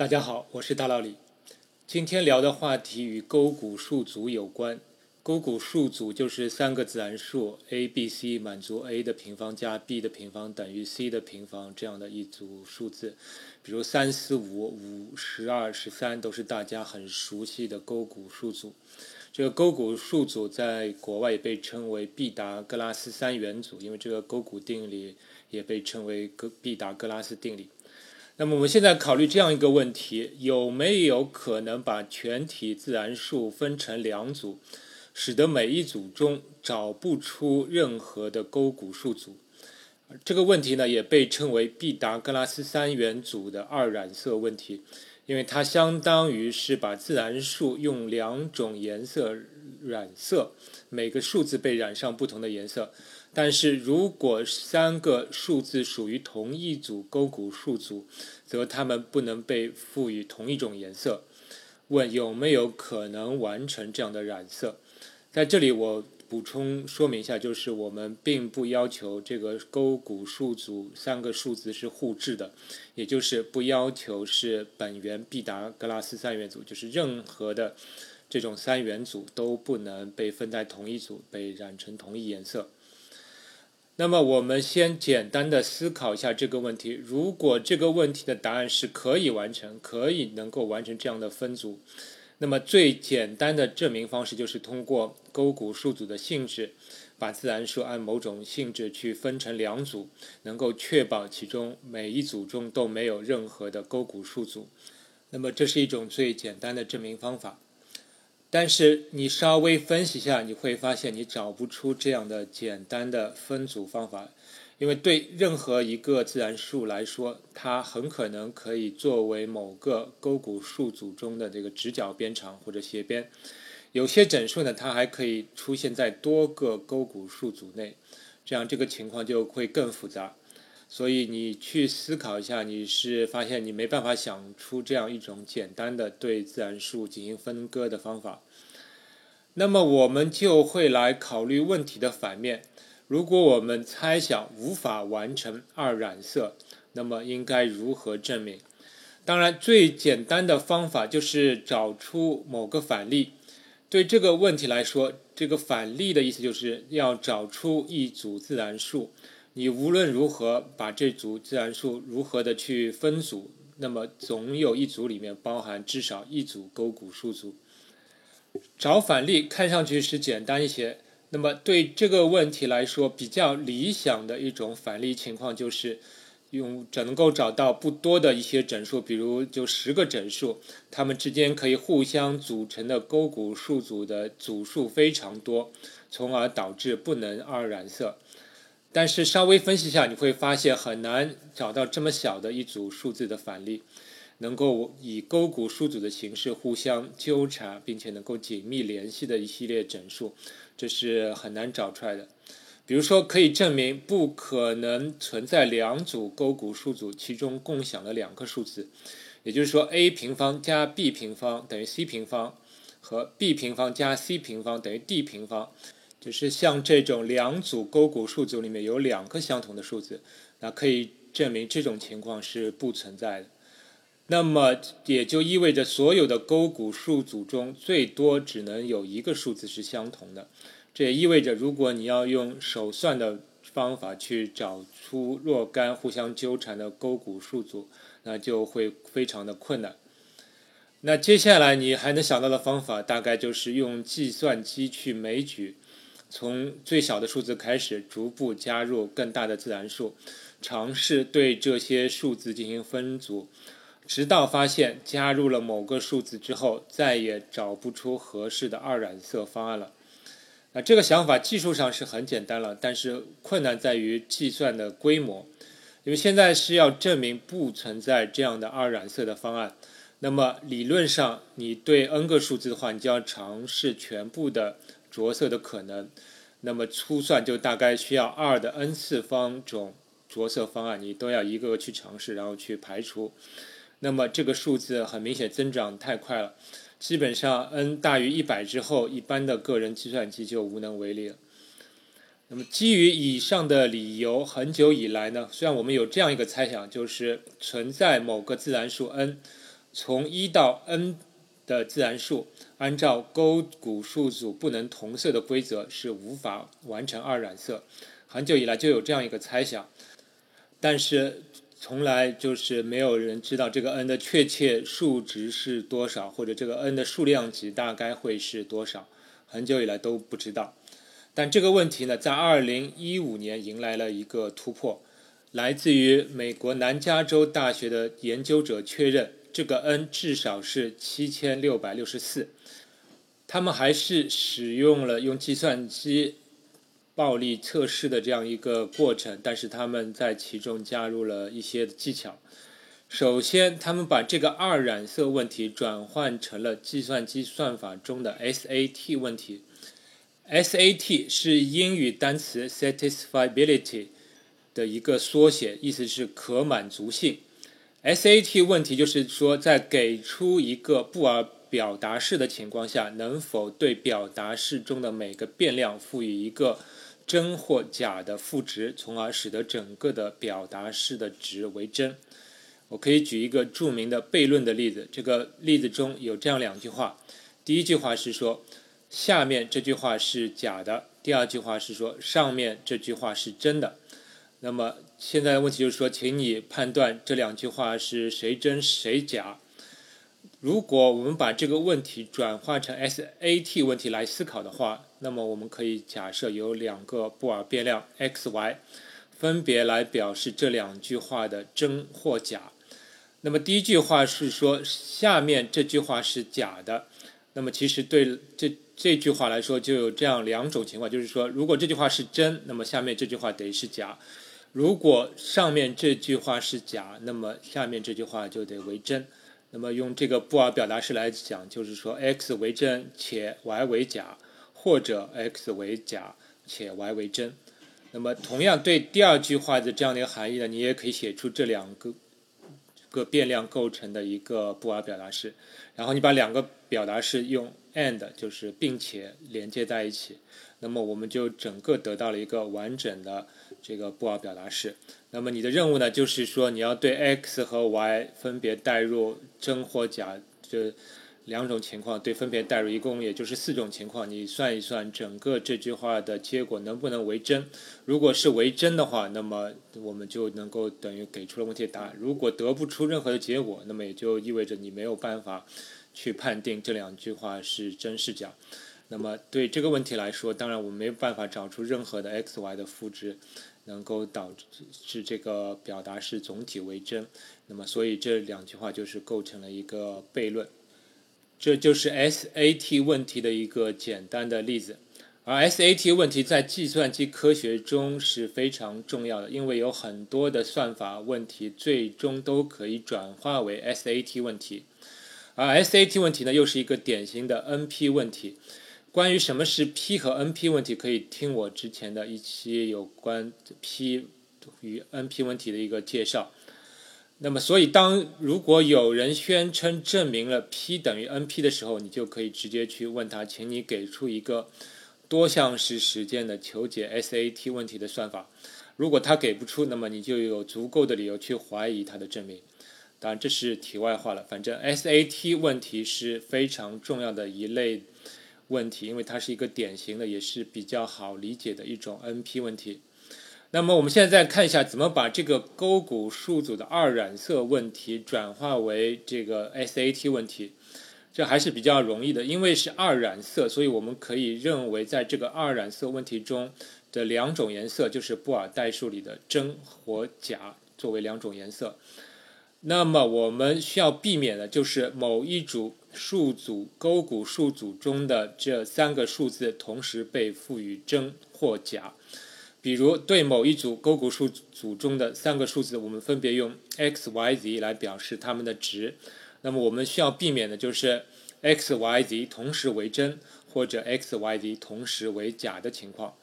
大家好，我是大老李。今天聊的话题与勾股数组有关。勾股数组就是三个自然数 a、b、c 满足 a 的平方加 b 的平方等于 c 的平方这样的一组数字。比如三、四、五、五、十二、十三都是大家很熟悉的勾股数组。这个勾股数组在国外也被称为毕达哥拉斯三元组，因为这个勾股定理也被称为哥毕达哥拉斯定理。那么我们现在考虑这样一个问题：有没有可能把全体自然数分成两组，使得每一组中找不出任何的勾股数组？这个问题呢，也被称为毕达哥拉斯三元组的二染色问题，因为它相当于是把自然数用两种颜色染色，每个数字被染上不同的颜色。但是如果三个数字属于同一组勾股数组，则它们不能被赋予同一种颜色。问有没有可能完成这样的染色？在这里我补充说明一下，就是我们并不要求这个勾股数组三个数字是互质的，也就是不要求是本源毕达哥拉斯三元组，就是任何的这种三元组都不能被分在同一组，被染成同一颜色。那么我们先简单的思考一下这个问题：如果这个问题的答案是可以完成，可以能够完成这样的分组，那么最简单的证明方式就是通过勾股数组的性质，把自然数按某种性质去分成两组，能够确保其中每一组中都没有任何的勾股数组。那么这是一种最简单的证明方法。但是你稍微分析一下，你会发现你找不出这样的简单的分组方法，因为对任何一个自然数来说，它很可能可以作为某个勾股数组中的这个直角边长或者斜边。有些整数呢，它还可以出现在多个勾股数组内，这样这个情况就会更复杂。所以你去思考一下，你是发现你没办法想出这样一种简单的对自然数进行分割的方法。那么我们就会来考虑问题的反面：如果我们猜想无法完成二染色，那么应该如何证明？当然，最简单的方法就是找出某个反例。对这个问题来说，这个反例的意思就是要找出一组自然数。你无论如何把这组自然数如何的去分组，那么总有一组里面包含至少一组勾股数组。找反例看上去是简单一些，那么对这个问题来说，比较理想的一种反例情况就是用只能够找到不多的一些整数，比如就十个整数，它们之间可以互相组成的勾股数组的组数非常多，从而导致不能二染色。但是稍微分析一下，你会发现很难找到这么小的一组数字的反例，能够以勾股数组的形式互相纠缠，并且能够紧密联系的一系列整数，这是很难找出来的。比如说，可以证明不可能存在两组勾股数组，其中共享了两个数字，也就是说，a 平方加 b 平方等于 c 平方，和 b 平方加 c 平方等于 d 平方。就是像这种两组勾股数组里面有两个相同的数字，那可以证明这种情况是不存在的。那么也就意味着所有的勾股数组中最多只能有一个数字是相同的。这也意味着，如果你要用手算的方法去找出若干互相纠缠的勾股数组，那就会非常的困难。那接下来你还能想到的方法，大概就是用计算机去枚举。从最小的数字开始，逐步加入更大的自然数，尝试对这些数字进行分组，直到发现加入了某个数字之后，再也找不出合适的二染色方案了。那这个想法技术上是很简单了，但是困难在于计算的规模，因为现在是要证明不存在这样的二染色的方案。那么理论上，你对 n 个数字的话，你就要尝试全部的。着色的可能，那么粗算就大概需要二的 n 次方种着色方案，你都要一个个去尝试，然后去排除。那么这个数字很明显增长太快了，基本上 n 大于一百之后，一般的个人计算机就无能为力了。那么基于以上的理由，很久以来呢，虽然我们有这样一个猜想，就是存在某个自然数 n，从一到 n 的自然数，按照勾股数组不能同色的规则是无法完成二染色。很久以来就有这样一个猜想，但是从来就是没有人知道这个 n 的确切数值是多少，或者这个 n 的数量级大概会是多少，很久以来都不知道。但这个问题呢，在二零一五年迎来了一个突破，来自于美国南加州大学的研究者确认，这个 n 至少是七千六百六十四。他们还是使用了用计算机。暴力测试的这样一个过程，但是他们在其中加入了一些技巧。首先，他们把这个二染色问题转换成了计算机算法中的 SAT 问题。SAT 是英语单词 satisfiability 的一个缩写，意思是可满足性。SAT 问题就是说，在给出一个布尔表达式的情况下，能否对表达式中的每个变量赋予一个真或假的赋值，从而使得整个的表达式的值为真。我可以举一个著名的悖论的例子。这个例子中有这样两句话：第一句话是说下面这句话是假的；第二句话是说上面这句话是真的。那么现在的问题就是说，请你判断这两句话是谁真谁假。如果我们把这个问题转化成 SAT 问题来思考的话，那么我们可以假设有两个布尔变量 x、y，分别来表示这两句话的真或假。那么第一句话是说下面这句话是假的，那么其实对这这句话来说就有这样两种情况，就是说如果这句话是真，那么下面这句话得是假；如果上面这句话是假，那么下面这句话就得为真。那么用这个布尔表达式来讲，就是说 x 为真且 y 为假，或者 x 为假且 y 为真。那么同样对第二句话的这样的一个含义呢，你也可以写出这两个个变量构成的一个布尔表达式，然后你把两个表达式用 and 就是并且连接在一起，那么我们就整个得到了一个完整的这个布尔表达式。那么你的任务呢，就是说你要对 x 和 y 分别代入真或假这两种情况，对分别代入，一共也就是四种情况。你算一算整个这句话的结果能不能为真？如果是为真的话，那么我们就能够等于给出了问题的答案。如果得不出任何的结果，那么也就意味着你没有办法去判定这两句话是真是假。那么对这个问题来说，当然我们没有办法找出任何的 x、y 的赋值。能够导致这个表达式总体为真，那么所以这两句话就是构成了一个悖论，这就是 SAT 问题的一个简单的例子。而 SAT 问题在计算机科学中是非常重要的，因为有很多的算法问题最终都可以转化为 SAT 问题，而 SAT 问题呢又是一个典型的 NP 问题。关于什么是 P 和 NP 问题，可以听我之前的一期有关 P 与 NP 问题的一个介绍。那么，所以当如果有人宣称证明了 P 等于 NP 的时候，你就可以直接去问他，请你给出一个多项式实践的求解 SAT 问题的算法。如果他给不出，那么你就有足够的理由去怀疑他的证明。当然，这是题外话了。反正 SAT 问题是非常重要的一类。问题，因为它是一个典型的，也是比较好理解的一种 NP 问题。那么我们现在再看一下，怎么把这个勾股数组的二染色问题转化为这个 SAT 问题。这还是比较容易的，因为是二染色，所以我们可以认为，在这个二染色问题中的两种颜色就是布尔代数里的真或假作为两种颜色。那么我们需要避免的就是某一组。数组勾股数组中的这三个数字同时被赋予真或假，比如对某一组勾股数组中的三个数字，我们分别用 x、y、z 来表示它们的值。那么我们需要避免的就是 x、y、z 同时为真，或者 x、y、z 同时为假的情况。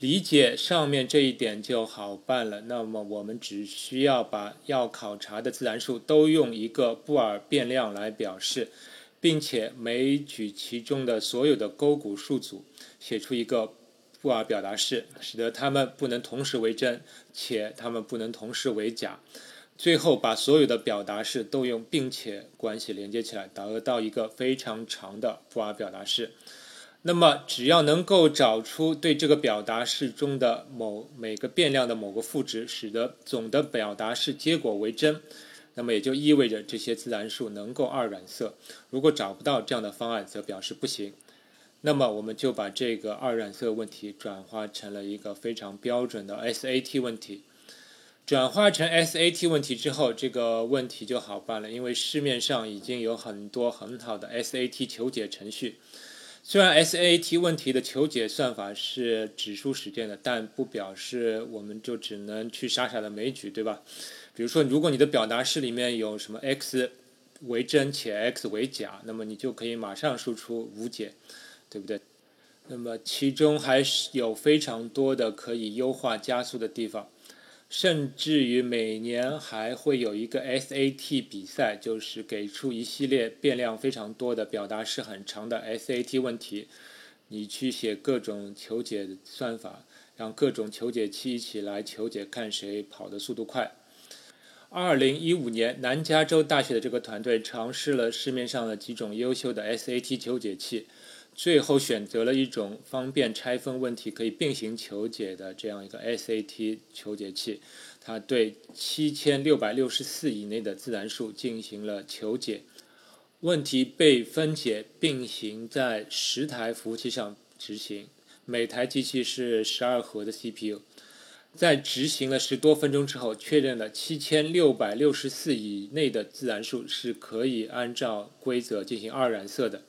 理解上面这一点就好办了。那么我们只需要把要考察的自然数都用一个布尔变量来表示，并且枚举其中的所有的勾股数组，写出一个布尔表达式，使得它们不能同时为真，且它们不能同时为假。最后把所有的表达式都用并且关系连接起来，得到一个非常长的布尔表达式。那么，只要能够找出对这个表达式中的某每个变量的某个赋值，使得总的表达式结果为真，那么也就意味着这些自然数能够二染色。如果找不到这样的方案，则表示不行。那么，我们就把这个二染色问题转化成了一个非常标准的 SAT 问题。转化成 SAT 问题之后，这个问题就好办了，因为市面上已经有很多很好的 SAT 求解程序。虽然 SAT 问题的求解算法是指数实践的，但不表示我们就只能去傻傻的枚举，对吧？比如说，如果你的表达式里面有什么 x 为真且 x 为假，那么你就可以马上输出无解，对不对？那么其中还是有非常多的可以优化加速的地方。甚至于每年还会有一个 SAT 比赛，就是给出一系列变量非常多的、表达式很长的 SAT 问题，你去写各种求解算法，让各种求解器一起来求解，看谁跑的速度快。二零一五年，南加州大学的这个团队尝试了市面上的几种优秀的 SAT 求解器。最后选择了一种方便拆分问题、可以并行求解的这样一个 SAT 求解器，它对七千六百六十四以内的自然数进行了求解。问题被分解并行在十台服务器上执行，每台机器是十二核的 CPU。在执行了十多分钟之后，确认了七千六百六十四以内的自然数是可以按照规则进行二染色的。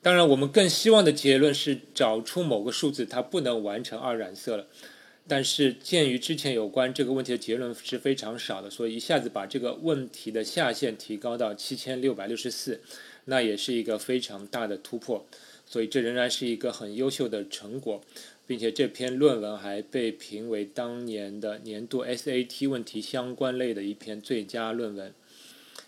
当然，我们更希望的结论是找出某个数字它不能完成二染色了。但是，鉴于之前有关这个问题的结论是非常少的，所以一下子把这个问题的下限提高到七千六百六十四，那也是一个非常大的突破。所以，这仍然是一个很优秀的成果，并且这篇论文还被评为当年的年度 SAT 问题相关类的一篇最佳论文。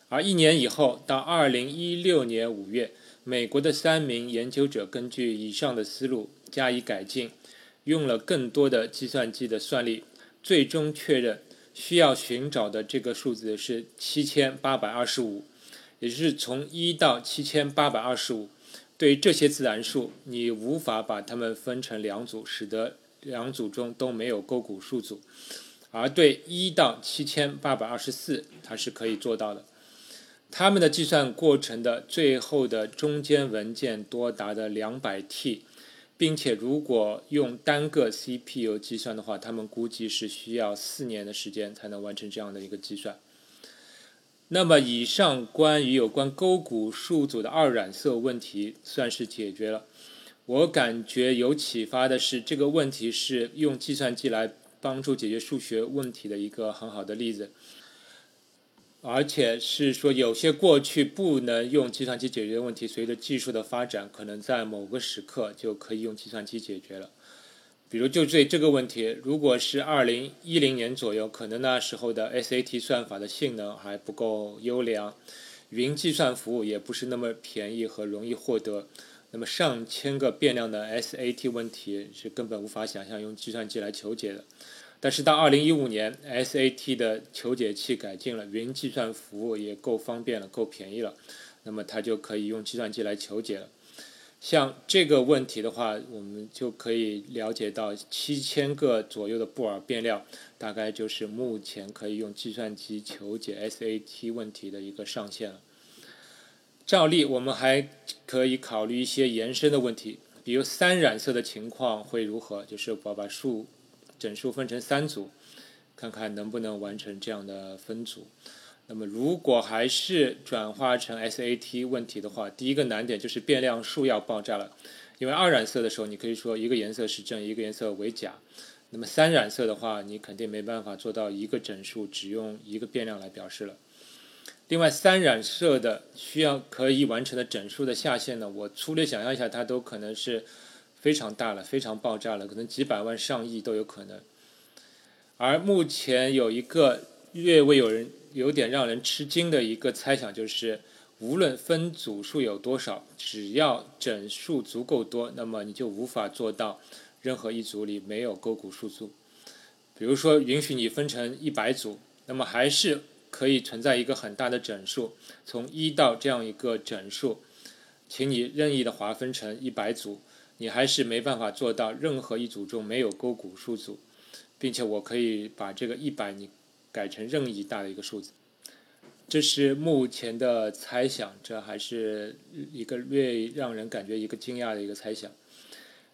而一年以后，到二零一六年五月。美国的三名研究者根据以上的思路加以改进，用了更多的计算机的算力，最终确认需要寻找的这个数字是七千八百二十五，也就是从一到七千八百二十五。对这些自然数，你无法把它们分成两组，使得两组中都没有勾股数组，而对一到七千八百二十四，它是可以做到的。他们的计算过程的最后的中间文件多达的两百 T，并且如果用单个 CPU 计算的话，他们估计是需要四年的时间才能完成这样的一个计算。那么，以上关于有关勾股数组的二染色问题算是解决了。我感觉有启发的是，这个问题是用计算机来帮助解决数学问题的一个很好的例子。而且是说，有些过去不能用计算机解决的问题，随着技术的发展，可能在某个时刻就可以用计算机解决了。比如，就这这个问题，如果是二零一零年左右，可能那时候的 SAT 算法的性能还不够优良，云计算服务也不是那么便宜和容易获得，那么上千个变量的 SAT 问题是根本无法想象用计算机来求解的。但是到二零一五年，SAT 的求解器改进了，云计算服务也够方便了，够便宜了，那么它就可以用计算机来求解了。像这个问题的话，我们就可以了解到七千个左右的布尔变量，大概就是目前可以用计算机求解 SAT 问题的一个上限了。照例，我们还可以考虑一些延伸的问题，比如三染色的情况会如何？就是我把数。整数分成三组，看看能不能完成这样的分组。那么，如果还是转化成 SAT 问题的话，第一个难点就是变量数要爆炸了。因为二染色的时候，你可以说一个颜色是正，一个颜色为假。那么三染色的话，你肯定没办法做到一个整数只用一个变量来表示了。另外，三染色的需要可以完成的整数的下限呢，我粗略想象一下，它都可能是。非常大了，非常爆炸了，可能几百万、上亿都有可能。而目前有一个略微有人有点让人吃惊的一个猜想，就是无论分组数有多少，只要整数足够多，那么你就无法做到任何一组里没有勾股数组。比如说，允许你分成一百组，那么还是可以存在一个很大的整数，从一到这样一个整数，请你任意的划分成一百组，你还是没办法做到任何一组中没有勾股数组，并且我可以把这个一百你改成任意大的一个数字。这是目前的猜想，这还是一个略让人感觉一个惊讶的一个猜想。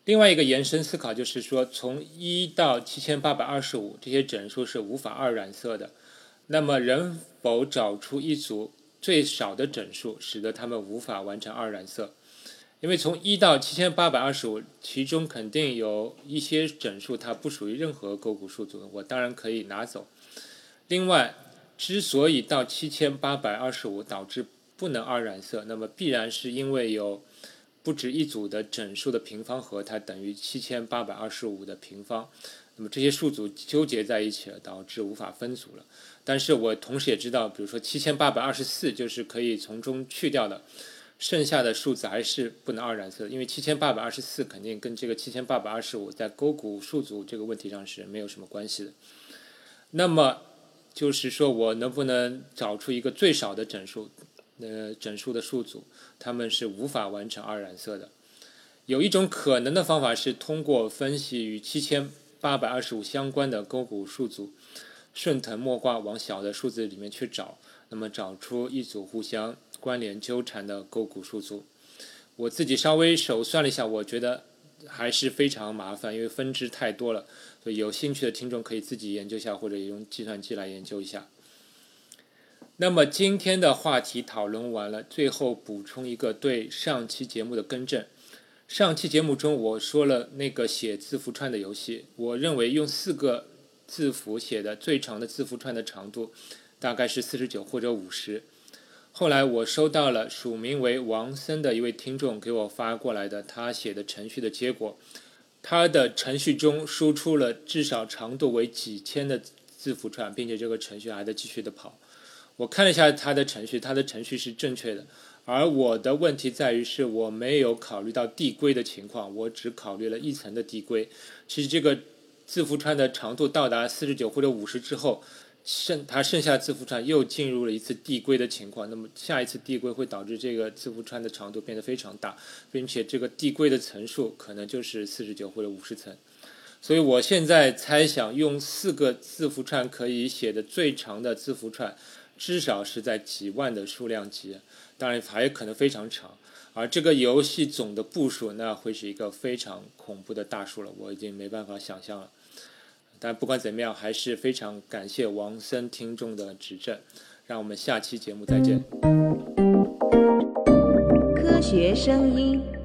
另外一个延伸思考就是说，从一到七千八百二十五这些整数是无法二染色的，那么能否找出一组最少的整数，使得它们无法完成二染色？因为从一到七千八百二十五，其中肯定有一些整数它不属于任何勾股数组，我当然可以拿走。另外，之所以到七千八百二十五导致不能二染色，那么必然是因为有不止一组的整数的平方和它等于七千八百二十五的平方，那么这些数组纠结在一起了，导致无法分组了。但是我同时也知道，比如说七千八百二十四就是可以从中去掉的，剩下的数字还是不能二染色，因为七千八百二十四肯定跟这个七千八百二十五在勾股数组这个问题上是没有什么关系的。那么。就是说我能不能找出一个最少的整数，呃，整数的数组，它们是无法完成二染色的。有一种可能的方法是通过分析与七千八百二十五相关的勾股数组，顺藤摸瓜往小的数字里面去找，那么找出一组互相关联纠缠的勾股数组。我自己稍微手算了一下，我觉得。还是非常麻烦，因为分支太多了，所以有兴趣的听众可以自己研究一下，或者用计算机来研究一下。那么今天的话题讨论完了，最后补充一个对上期节目的更正。上期节目中我说了那个写字符串的游戏，我认为用四个字符写的最长的字符串的长度大概是四十九或者五十。后来我收到了署名为王森的一位听众给我发过来的他写的程序的结果，他的程序中输出了至少长度为几千的字符串，并且这个程序还在继续的跑。我看了一下他的程序，他的程序是正确的，而我的问题在于是我没有考虑到递归的情况，我只考虑了一层的递归。其实这个字符串的长度到达四十九或者五十之后。剩它剩下字符串又进入了一次递归的情况，那么下一次递归会导致这个字符串的长度变得非常大，并且这个递归的层数可能就是四十九或者五十层，所以我现在猜想用四个字符串可以写的最长的字符串，至少是在几万的数量级，当然还有可能非常长，而这个游戏总的步数那会是一个非常恐怖的大数了，我已经没办法想象了。但不管怎么样，还是非常感谢王森听众的指正，让我们下期节目再见。科学声音。